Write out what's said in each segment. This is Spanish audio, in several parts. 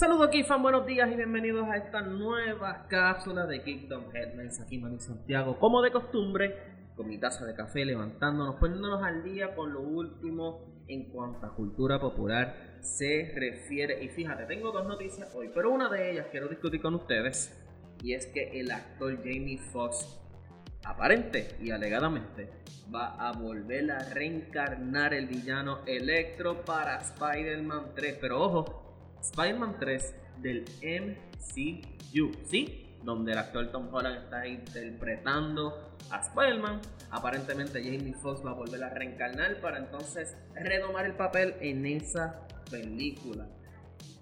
Saludos aquí, fan, buenos días y bienvenidos a esta nueva cápsula de Kingdom Headlines. Aquí Manu Santiago, como de costumbre, con mi taza de café, levantándonos, poniéndonos al día con lo último en cuanto a cultura popular se refiere. Y fíjate, tengo dos noticias hoy, pero una de ellas quiero discutir con ustedes. Y es que el actor Jamie Foxx, aparente y alegadamente, va a volver a reencarnar el villano Electro para Spider-Man 3. Pero ojo, Spider-Man 3 del MCU, ¿sí? Donde el actor Tom Holland está interpretando a Spider-Man. Aparentemente Jamie Foxx va a volver a reencarnar para entonces retomar el papel en esa película.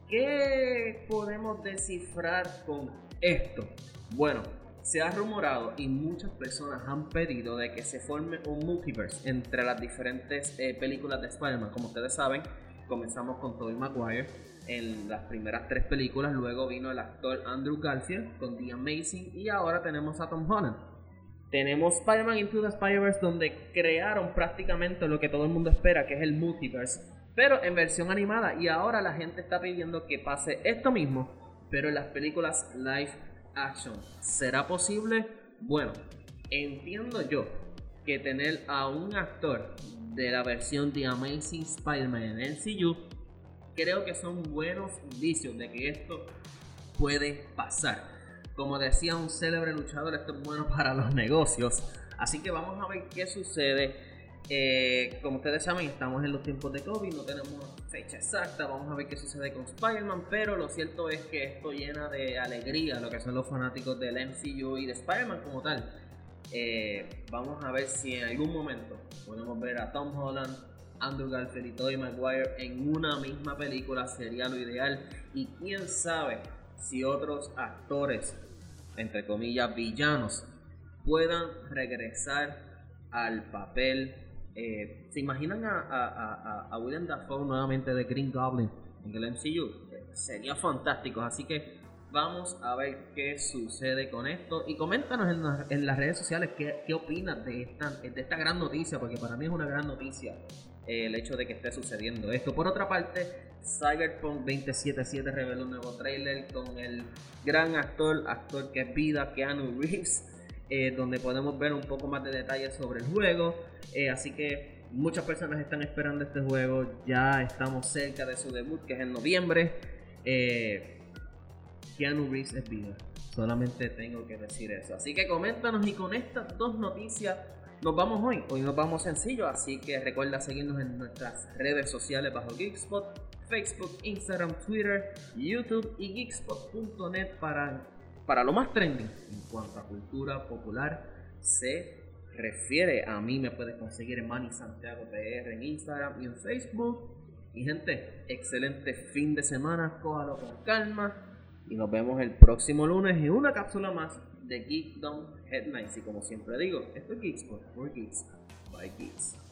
¿Qué podemos descifrar con esto? Bueno, se ha rumorado y muchas personas han pedido de que se forme un multiverse entre las diferentes eh, películas de Spider-Man. Como ustedes saben, comenzamos con Tobey Maguire en las primeras tres películas, luego vino el actor Andrew Garfield con The Amazing y ahora tenemos a Tom Holland. Tenemos Spider-Man Into the Spider-Verse donde crearon prácticamente lo que todo el mundo espera, que es el multiverse, pero en versión animada y ahora la gente está pidiendo que pase esto mismo, pero en las películas live action. ¿Será posible? Bueno, entiendo yo que tener a un actor de la versión The Amazing Spider-Man en el MCU creo que son buenos indicios de que esto puede pasar. Como decía un célebre luchador, esto es bueno para los negocios. Así que vamos a ver qué sucede. Eh, como ustedes saben, estamos en los tiempos de COVID, no tenemos fecha exacta. Vamos a ver qué sucede con Spider-Man. Pero lo cierto es que esto llena de alegría lo que son los fanáticos del MCU y de Spider-Man como tal. Eh, vamos a ver si en algún momento podemos ver a Tom Holland, Andrew Garfield y Tobey Maguire en una misma película sería lo ideal. Y quién sabe si otros actores, entre comillas, villanos, puedan regresar al papel. Eh, ¿Se imaginan a, William Dafoe nuevamente de Green Goblin en el MCU? Eh, sería fantástico. Así que vamos a ver qué sucede con esto. Y coméntanos en, las redes sociales qué, opinas de esta, gran noticia, porque para mí es una gran noticia el hecho de que esté sucediendo esto. Por otra parte, Cyberpunk 2077 reveló un nuevo trailer con el gran actor, actor que es vida, Keanu Reeves, eh, donde podemos ver un poco más de detalles sobre el juego. Eh, así que muchas personas están esperando este juego, ya estamos cerca de su debut, que es en noviembre. Eh, Keanu Reeves es vida. Solamente tengo que decir eso. Así que coméntanos y con estas dos noticias nos vamos hoy. Hoy nos vamos sencillo, así que recuerda seguirnos en nuestras redes sociales bajo Geekspot, Facebook, Instagram, Twitter, YouTube y geekspot.net para, para lo más trending en cuanto a cultura popular se refiere. A mí me puedes conseguir en Manny Santiago PR en Instagram y en Facebook. Y gente, excelente fin de semana, cójalo con calma y nos vemos el próximo lunes en una cápsula más de Geekdom Headlines. Y como siempre digo, esto es Geekspot for Geeks by Geeks.